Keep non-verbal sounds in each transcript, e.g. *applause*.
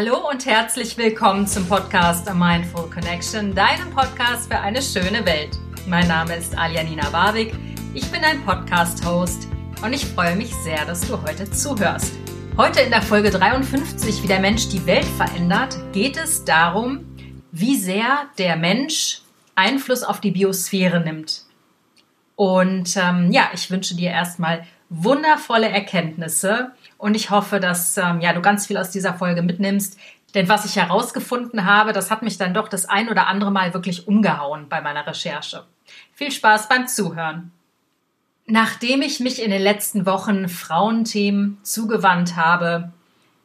Hallo und herzlich willkommen zum Podcast A Mindful Connection, deinem Podcast für eine schöne Welt. Mein Name ist Aljanina Barwig, ich bin ein Podcast-Host und ich freue mich sehr, dass du heute zuhörst. Heute in der Folge 53, wie der Mensch die Welt verändert, geht es darum, wie sehr der Mensch Einfluss auf die Biosphäre nimmt. Und ähm, ja, ich wünsche dir erstmal wundervolle Erkenntnisse und ich hoffe, dass ähm, ja, du ganz viel aus dieser Folge mitnimmst. Denn was ich herausgefunden habe, das hat mich dann doch das ein oder andere Mal wirklich umgehauen bei meiner Recherche. Viel Spaß beim Zuhören. Nachdem ich mich in den letzten Wochen Frauenthemen zugewandt habe,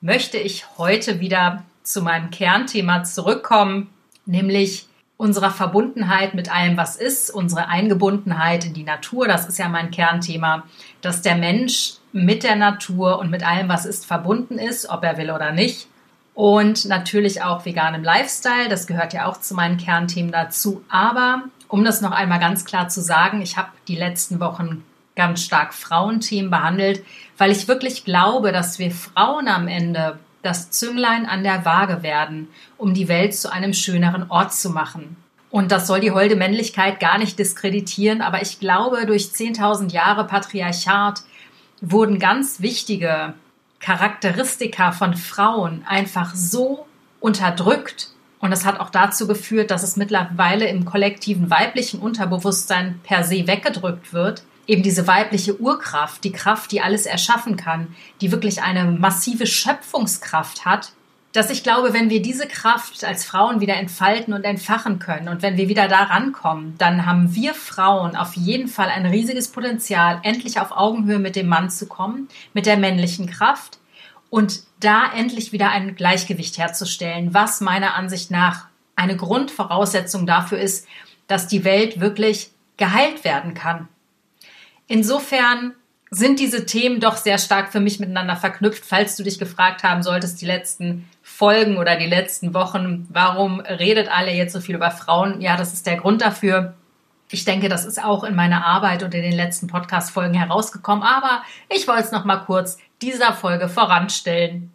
möchte ich heute wieder zu meinem Kernthema zurückkommen, nämlich unserer Verbundenheit mit allem, was ist, unsere Eingebundenheit in die Natur, das ist ja mein Kernthema, dass der Mensch mit der Natur und mit allem, was ist, verbunden ist, ob er will oder nicht. Und natürlich auch veganem Lifestyle, das gehört ja auch zu meinen Kernthemen dazu. Aber um das noch einmal ganz klar zu sagen, ich habe die letzten Wochen ganz stark Frauenthemen behandelt, weil ich wirklich glaube, dass wir Frauen am Ende das Zünglein an der Waage werden, um die Welt zu einem schöneren Ort zu machen. Und das soll die holde Männlichkeit gar nicht diskreditieren, aber ich glaube, durch 10.000 Jahre Patriarchat wurden ganz wichtige Charakteristika von Frauen einfach so unterdrückt. Und das hat auch dazu geführt, dass es mittlerweile im kollektiven weiblichen Unterbewusstsein per se weggedrückt wird, eben diese weibliche Urkraft, die Kraft, die alles erschaffen kann, die wirklich eine massive Schöpfungskraft hat, dass ich glaube, wenn wir diese Kraft als Frauen wieder entfalten und entfachen können und wenn wir wieder da rankommen, dann haben wir Frauen auf jeden Fall ein riesiges Potenzial, endlich auf Augenhöhe mit dem Mann zu kommen, mit der männlichen Kraft und da endlich wieder ein Gleichgewicht herzustellen, was meiner Ansicht nach eine Grundvoraussetzung dafür ist, dass die Welt wirklich geheilt werden kann. Insofern sind diese Themen doch sehr stark für mich miteinander verknüpft. Falls du dich gefragt haben solltest, die letzten Folgen oder die letzten Wochen, warum redet alle jetzt so viel über Frauen? Ja, das ist der Grund dafür. Ich denke, das ist auch in meiner Arbeit und in den letzten Podcast-Folgen herausgekommen. Aber ich wollte es noch mal kurz dieser Folge voranstellen.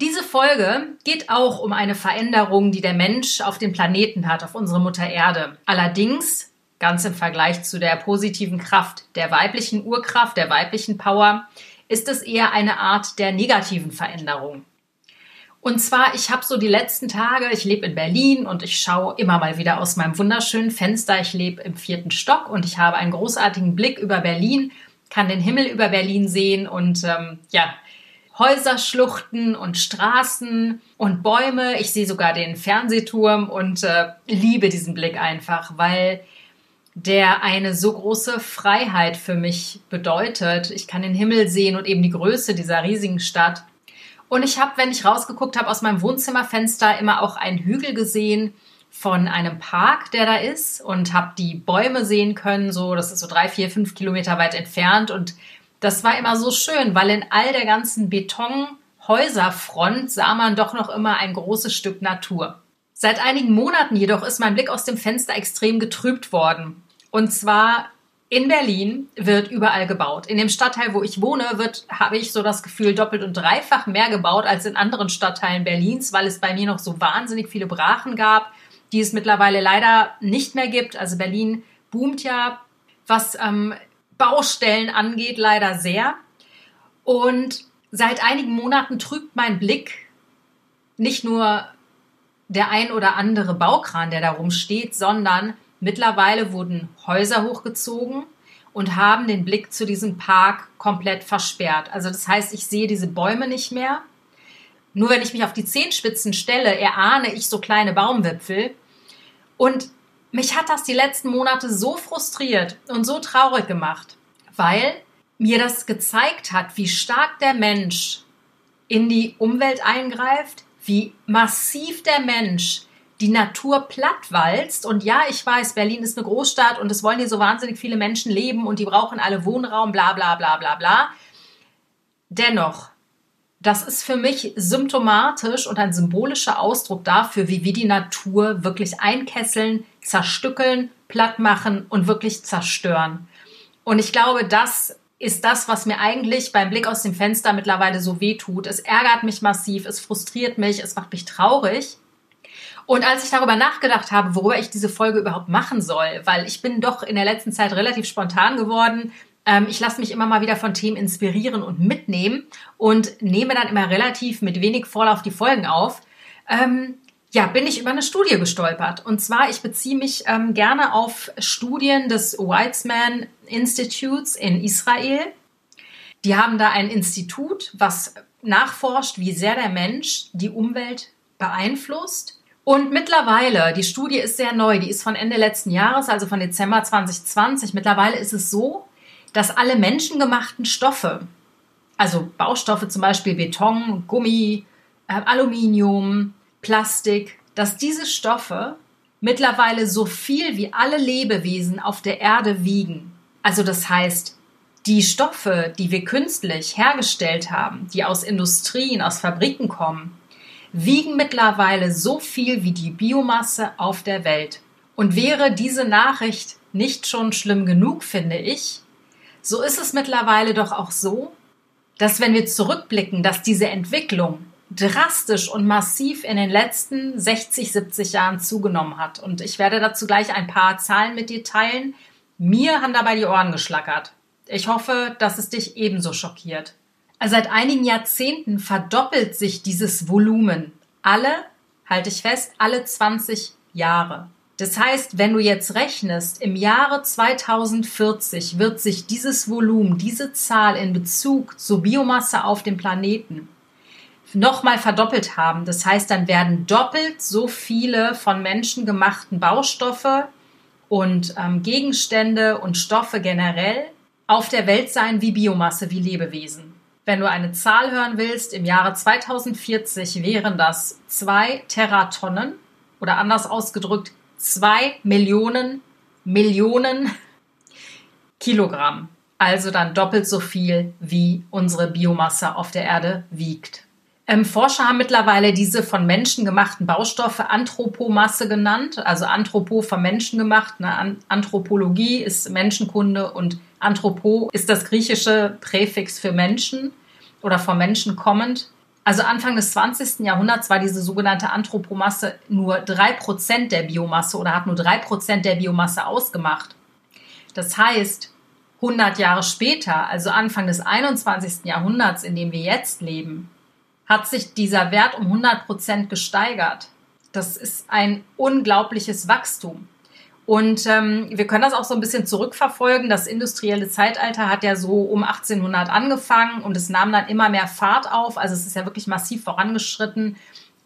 Diese Folge geht auch um eine Veränderung, die der Mensch auf dem Planeten hat, auf unsere Mutter Erde. Allerdings ganz im Vergleich zu der positiven Kraft der weiblichen Urkraft, der weiblichen Power, ist es eher eine Art der negativen Veränderung. Und zwar, ich habe so die letzten Tage, ich lebe in Berlin und ich schaue immer mal wieder aus meinem wunderschönen Fenster. Ich lebe im vierten Stock und ich habe einen großartigen Blick über Berlin, kann den Himmel über Berlin sehen und ähm, ja, Häuserschluchten und Straßen und Bäume. Ich sehe sogar den Fernsehturm und äh, liebe diesen Blick einfach, weil der eine so große Freiheit für mich bedeutet. Ich kann den Himmel sehen und eben die Größe dieser riesigen Stadt. Und ich habe, wenn ich rausgeguckt habe aus meinem Wohnzimmerfenster, immer auch einen Hügel gesehen von einem Park, der da ist und habe die Bäume sehen können. So, das ist so drei, vier, fünf Kilometer weit entfernt und das war immer so schön, weil in all der ganzen Betonhäuserfront sah man doch noch immer ein großes Stück Natur. Seit einigen Monaten jedoch ist mein Blick aus dem Fenster extrem getrübt worden. Und zwar in Berlin wird überall gebaut. In dem Stadtteil, wo ich wohne, wird, habe ich so das Gefühl, doppelt und dreifach mehr gebaut als in anderen Stadtteilen Berlins, weil es bei mir noch so wahnsinnig viele Brachen gab, die es mittlerweile leider nicht mehr gibt. Also Berlin boomt ja, was ähm, Baustellen angeht, leider sehr. Und seit einigen Monaten trübt mein Blick nicht nur der ein oder andere Baukran, der da rumsteht, sondern Mittlerweile wurden Häuser hochgezogen und haben den Blick zu diesem Park komplett versperrt. Also das heißt, ich sehe diese Bäume nicht mehr. Nur wenn ich mich auf die Zehenspitzen stelle, erahne ich so kleine Baumwipfel. Und mich hat das die letzten Monate so frustriert und so traurig gemacht, weil mir das gezeigt hat, wie stark der Mensch in die Umwelt eingreift, wie massiv der Mensch die Natur plattwalzt. Und ja, ich weiß, Berlin ist eine Großstadt und es wollen hier so wahnsinnig viele Menschen leben und die brauchen alle Wohnraum, bla bla bla bla bla. Dennoch, das ist für mich symptomatisch und ein symbolischer Ausdruck dafür, wie wir die Natur wirklich einkesseln, zerstückeln, platt machen und wirklich zerstören. Und ich glaube, das ist das, was mir eigentlich beim Blick aus dem Fenster mittlerweile so weh tut. Es ärgert mich massiv, es frustriert mich, es macht mich traurig. Und als ich darüber nachgedacht habe, worüber ich diese Folge überhaupt machen soll, weil ich bin doch in der letzten Zeit relativ spontan geworden, ähm, ich lasse mich immer mal wieder von Themen inspirieren und mitnehmen und nehme dann immer relativ mit wenig Vorlauf die Folgen auf. Ähm, ja, bin ich über eine Studie gestolpert. Und zwar, ich beziehe mich ähm, gerne auf Studien des Weizmann Institutes in Israel. Die haben da ein Institut, was nachforscht, wie sehr der Mensch die Umwelt beeinflusst und mittlerweile, die Studie ist sehr neu, die ist von Ende letzten Jahres, also von Dezember 2020. Mittlerweile ist es so, dass alle menschengemachten Stoffe, also Baustoffe zum Beispiel Beton, Gummi, äh, Aluminium, Plastik, dass diese Stoffe mittlerweile so viel wie alle Lebewesen auf der Erde wiegen. Also das heißt, die Stoffe, die wir künstlich hergestellt haben, die aus Industrien, aus Fabriken kommen, wiegen mittlerweile so viel wie die Biomasse auf der Welt. Und wäre diese Nachricht nicht schon schlimm genug, finde ich, so ist es mittlerweile doch auch so, dass wenn wir zurückblicken, dass diese Entwicklung drastisch und massiv in den letzten 60, 70 Jahren zugenommen hat. Und ich werde dazu gleich ein paar Zahlen mit dir teilen. Mir haben dabei die Ohren geschlackert. Ich hoffe, dass es dich ebenso schockiert. Also seit einigen Jahrzehnten verdoppelt sich dieses Volumen. Alle, halte ich fest, alle 20 Jahre. Das heißt, wenn du jetzt rechnest, im Jahre 2040 wird sich dieses Volumen, diese Zahl in Bezug zur Biomasse auf dem Planeten nochmal verdoppelt haben. Das heißt, dann werden doppelt so viele von Menschen gemachten Baustoffe und ähm, Gegenstände und Stoffe generell auf der Welt sein wie Biomasse, wie Lebewesen. Wenn du eine Zahl hören willst, im Jahre 2040 wären das zwei Teratonnen oder anders ausgedrückt zwei Millionen Millionen Kilogramm. Also dann doppelt so viel, wie unsere Biomasse auf der Erde wiegt. Ähm, Forscher haben mittlerweile diese von Menschen gemachten Baustoffe Anthropomasse genannt, also Anthropo von Menschen gemacht. Ne? Anthropologie ist Menschenkunde und Anthropo ist das griechische Präfix für Menschen oder vom Menschen kommend. Also Anfang des 20. Jahrhunderts war diese sogenannte Anthropomasse nur 3% der Biomasse oder hat nur 3% der Biomasse ausgemacht. Das heißt, 100 Jahre später, also Anfang des 21. Jahrhunderts, in dem wir jetzt leben, hat sich dieser Wert um 100% gesteigert. Das ist ein unglaubliches Wachstum. Und ähm, wir können das auch so ein bisschen zurückverfolgen. Das industrielle Zeitalter hat ja so um 1800 angefangen und es nahm dann immer mehr Fahrt auf. Also es ist ja wirklich massiv vorangeschritten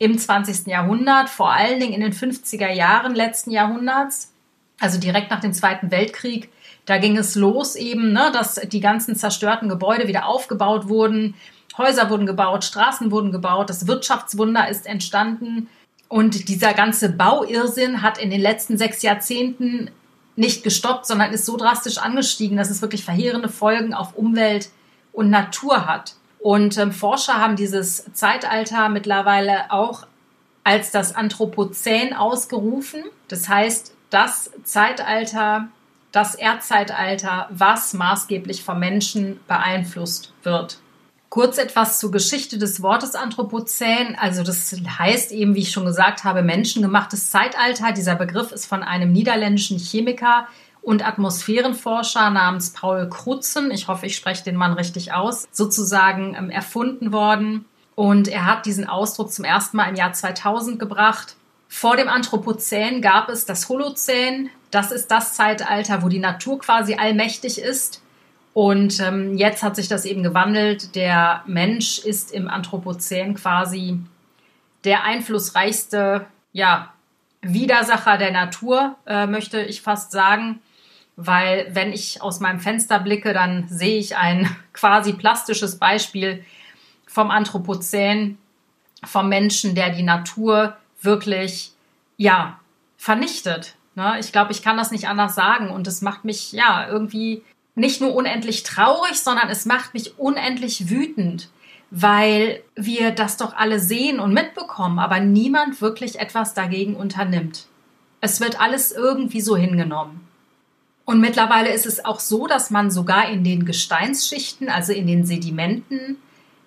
im 20. Jahrhundert, vor allen Dingen in den 50er Jahren letzten Jahrhunderts, also direkt nach dem Zweiten Weltkrieg. Da ging es los eben, ne, dass die ganzen zerstörten Gebäude wieder aufgebaut wurden. Häuser wurden gebaut, Straßen wurden gebaut, das Wirtschaftswunder ist entstanden. Und dieser ganze Bauirrsinn hat in den letzten sechs Jahrzehnten nicht gestoppt, sondern ist so drastisch angestiegen, dass es wirklich verheerende Folgen auf Umwelt und Natur hat. Und ähm, Forscher haben dieses Zeitalter mittlerweile auch als das Anthropozän ausgerufen. Das heißt, das Zeitalter, das Erdzeitalter, was maßgeblich vom Menschen beeinflusst wird. Kurz etwas zur Geschichte des Wortes Anthropozän. Also das heißt eben, wie ich schon gesagt habe, menschengemachtes Zeitalter. Dieser Begriff ist von einem niederländischen Chemiker und Atmosphärenforscher namens Paul Krutzen, ich hoffe, ich spreche den Mann richtig aus, sozusagen ähm, erfunden worden. Und er hat diesen Ausdruck zum ersten Mal im Jahr 2000 gebracht. Vor dem Anthropozän gab es das Holozän. Das ist das Zeitalter, wo die Natur quasi allmächtig ist und ähm, jetzt hat sich das eben gewandelt. Der Mensch ist im Anthropozän quasi der einflussreichste, ja, Widersacher der Natur, äh, möchte ich fast sagen. Weil wenn ich aus meinem Fenster blicke, dann sehe ich ein *laughs* quasi plastisches Beispiel vom Anthropozän, vom Menschen, der die Natur wirklich, ja, vernichtet. Ne? Ich glaube, ich kann das nicht anders sagen. Und es macht mich, ja, irgendwie nicht nur unendlich traurig, sondern es macht mich unendlich wütend, weil wir das doch alle sehen und mitbekommen, aber niemand wirklich etwas dagegen unternimmt. Es wird alles irgendwie so hingenommen. Und mittlerweile ist es auch so, dass man sogar in den Gesteinsschichten, also in den Sedimenten,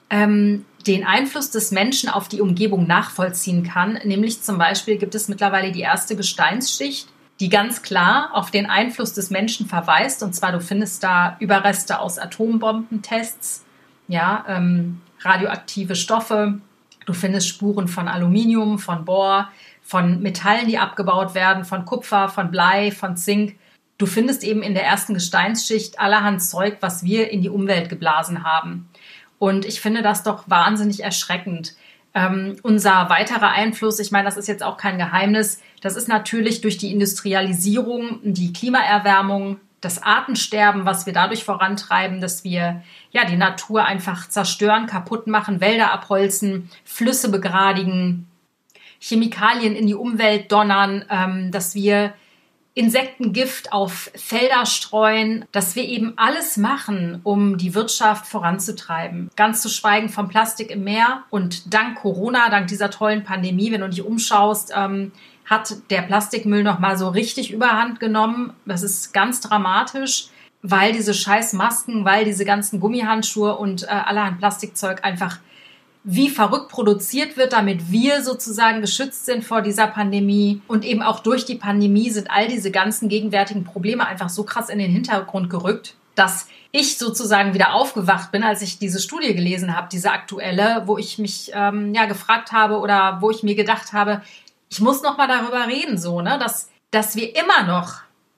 ähm, den Einfluss des Menschen auf die Umgebung nachvollziehen kann. Nämlich zum Beispiel gibt es mittlerweile die erste Gesteinsschicht, die ganz klar auf den Einfluss des Menschen verweist. Und zwar, du findest da Überreste aus Atombombentests, ja, ähm, radioaktive Stoffe, du findest Spuren von Aluminium, von Bohr, von Metallen, die abgebaut werden, von Kupfer, von Blei, von Zink. Du findest eben in der ersten Gesteinsschicht allerhand Zeug, was wir in die Umwelt geblasen haben. Und ich finde das doch wahnsinnig erschreckend. Ähm, unser weiterer Einfluss, ich meine, das ist jetzt auch kein Geheimnis, das ist natürlich durch die Industrialisierung, die Klimaerwärmung, das Artensterben, was wir dadurch vorantreiben, dass wir ja die Natur einfach zerstören, kaputt machen, Wälder abholzen, Flüsse begradigen, Chemikalien in die Umwelt donnern, ähm, dass wir Insektengift auf Felder streuen, dass wir eben alles machen, um die Wirtschaft voranzutreiben. Ganz zu schweigen vom Plastik im Meer. Und dank Corona, dank dieser tollen Pandemie, wenn du dich umschaust, ähm, hat der Plastikmüll noch mal so richtig überhand genommen. Das ist ganz dramatisch, weil diese scheiß Masken, weil diese ganzen Gummihandschuhe und äh, allerhand Plastikzeug einfach wie verrückt produziert wird, damit wir sozusagen geschützt sind vor dieser Pandemie. Und eben auch durch die Pandemie sind all diese ganzen gegenwärtigen Probleme einfach so krass in den Hintergrund gerückt, dass ich sozusagen wieder aufgewacht bin, als ich diese Studie gelesen habe, diese aktuelle, wo ich mich ähm, ja gefragt habe oder wo ich mir gedacht habe, ich muss noch mal darüber reden, so ne, dass dass wir immer noch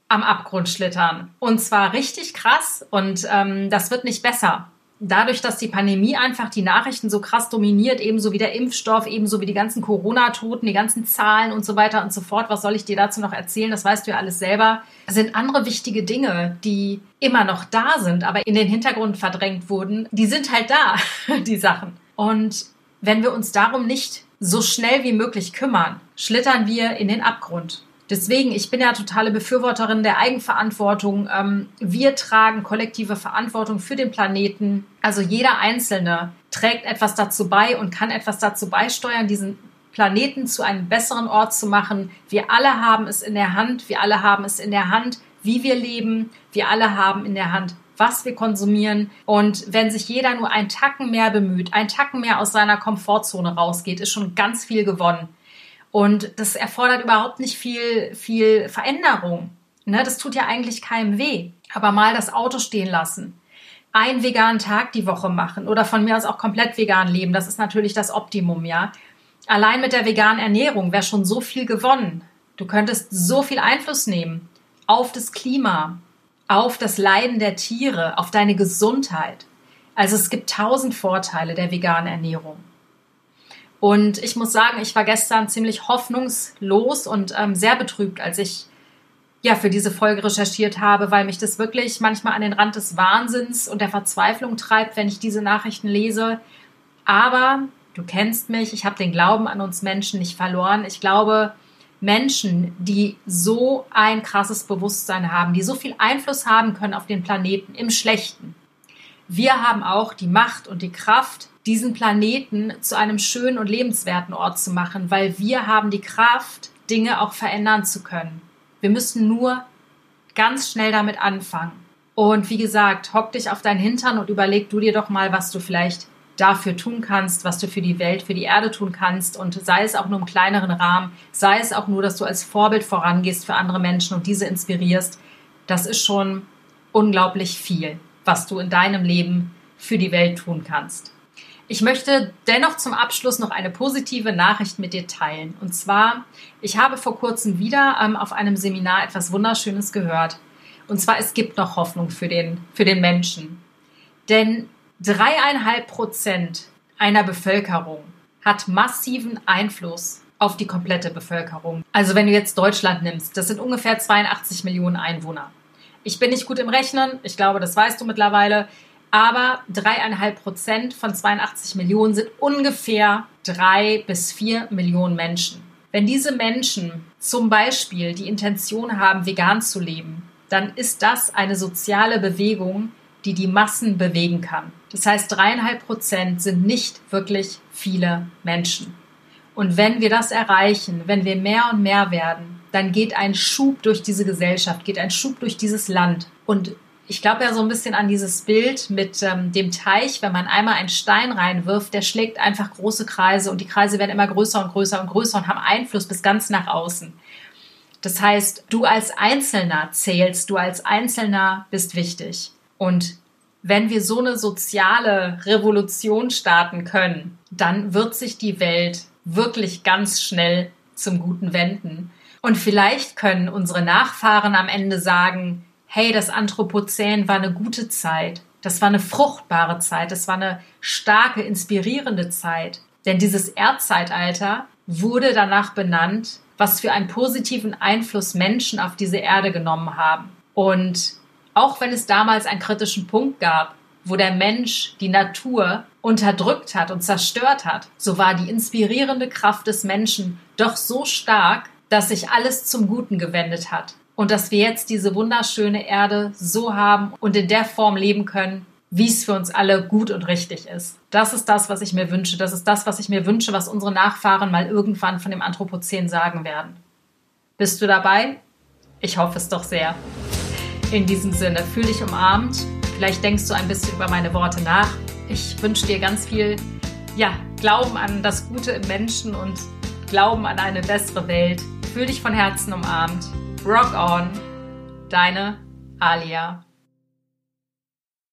am Abgrund schlittern und zwar richtig krass und ähm, das wird nicht besser dadurch, dass die Pandemie einfach die Nachrichten so krass dominiert, ebenso wie der Impfstoff, ebenso wie die ganzen Corona-Toten, die ganzen Zahlen und so weiter und so fort, was soll ich dir dazu noch erzählen? Das weißt du ja alles selber. sind andere wichtige Dinge, die immer noch da sind, aber in den Hintergrund verdrängt wurden. Die sind halt da, *laughs* die Sachen. Und wenn wir uns darum nicht so schnell wie möglich kümmern, schlittern wir in den Abgrund. Deswegen, ich bin ja totale Befürworterin der Eigenverantwortung. Ähm, wir tragen kollektive Verantwortung für den Planeten. Also jeder Einzelne trägt etwas dazu bei und kann etwas dazu beisteuern, diesen Planeten zu einem besseren Ort zu machen. Wir alle haben es in der Hand. Wir alle haben es in der Hand, wie wir leben. Wir alle haben in der Hand, was wir konsumieren. Und wenn sich jeder nur ein Tacken mehr bemüht, ein Tacken mehr aus seiner Komfortzone rausgeht, ist schon ganz viel gewonnen. Und das erfordert überhaupt nicht viel, viel Veränderung. Ne, das tut ja eigentlich keinem weh. Aber mal das Auto stehen lassen. Einen veganen Tag die Woche machen oder von mir aus auch komplett vegan leben. Das ist natürlich das Optimum, ja. Allein mit der veganen Ernährung wäre schon so viel gewonnen. Du könntest so viel Einfluss nehmen auf das Klima, auf das Leiden der Tiere, auf deine Gesundheit. Also es gibt tausend Vorteile der veganen Ernährung. Und ich muss sagen, ich war gestern ziemlich hoffnungslos und ähm, sehr betrübt, als ich ja für diese Folge recherchiert habe, weil mich das wirklich manchmal an den Rand des Wahnsinns und der Verzweiflung treibt, wenn ich diese Nachrichten lese. Aber du kennst mich, ich habe den Glauben an uns Menschen nicht verloren. Ich glaube, Menschen, die so ein krasses Bewusstsein haben, die so viel Einfluss haben können auf den Planeten im Schlechten. Wir haben auch die Macht und die Kraft, diesen Planeten zu einem schönen und lebenswerten Ort zu machen, weil wir haben die Kraft, Dinge auch verändern zu können. Wir müssen nur ganz schnell damit anfangen. Und wie gesagt, hock dich auf deinen Hintern und überleg du dir doch mal, was du vielleicht dafür tun kannst, was du für die Welt, für die Erde tun kannst und sei es auch nur im kleineren Rahmen, sei es auch nur, dass du als Vorbild vorangehst für andere Menschen und diese inspirierst. Das ist schon unglaublich viel, was du in deinem Leben für die Welt tun kannst. Ich möchte dennoch zum Abschluss noch eine positive Nachricht mit dir teilen. Und zwar, ich habe vor kurzem wieder ähm, auf einem Seminar etwas Wunderschönes gehört. Und zwar, es gibt noch Hoffnung für den, für den Menschen. Denn dreieinhalb Prozent einer Bevölkerung hat massiven Einfluss auf die komplette Bevölkerung. Also wenn du jetzt Deutschland nimmst, das sind ungefähr 82 Millionen Einwohner. Ich bin nicht gut im Rechnen, ich glaube, das weißt du mittlerweile. Aber dreieinhalb Prozent von 82 Millionen sind ungefähr drei bis vier Millionen Menschen. Wenn diese Menschen zum Beispiel die Intention haben, vegan zu leben, dann ist das eine soziale Bewegung, die die Massen bewegen kann. Das heißt, dreieinhalb Prozent sind nicht wirklich viele Menschen. Und wenn wir das erreichen, wenn wir mehr und mehr werden, dann geht ein Schub durch diese Gesellschaft, geht ein Schub durch dieses Land. Und ich glaube ja so ein bisschen an dieses Bild mit ähm, dem Teich, wenn man einmal einen Stein reinwirft, der schlägt einfach große Kreise und die Kreise werden immer größer und größer und größer und haben Einfluss bis ganz nach außen. Das heißt, du als Einzelner zählst, du als Einzelner bist wichtig. Und wenn wir so eine soziale Revolution starten können, dann wird sich die Welt wirklich ganz schnell zum Guten wenden. Und vielleicht können unsere Nachfahren am Ende sagen, hey, das Anthropozän war eine gute Zeit, das war eine fruchtbare Zeit, das war eine starke, inspirierende Zeit. Denn dieses Erdzeitalter wurde danach benannt, was für einen positiven Einfluss Menschen auf diese Erde genommen haben. Und auch wenn es damals einen kritischen Punkt gab, wo der Mensch die Natur unterdrückt hat und zerstört hat, so war die inspirierende Kraft des Menschen doch so stark, dass sich alles zum Guten gewendet hat und dass wir jetzt diese wunderschöne Erde so haben und in der Form leben können, wie es für uns alle gut und richtig ist. Das ist das, was ich mir wünsche. Das ist das, was ich mir wünsche, was unsere Nachfahren mal irgendwann von dem Anthropozän sagen werden. Bist du dabei? Ich hoffe es doch sehr. In diesem Sinne, fühl dich umarmt. Vielleicht denkst du ein bisschen über meine Worte nach. Ich wünsche dir ganz viel ja, Glauben an das Gute im Menschen und Glauben an eine bessere Welt. Fühl dich von Herzen umarmt. Rock on, deine Alia.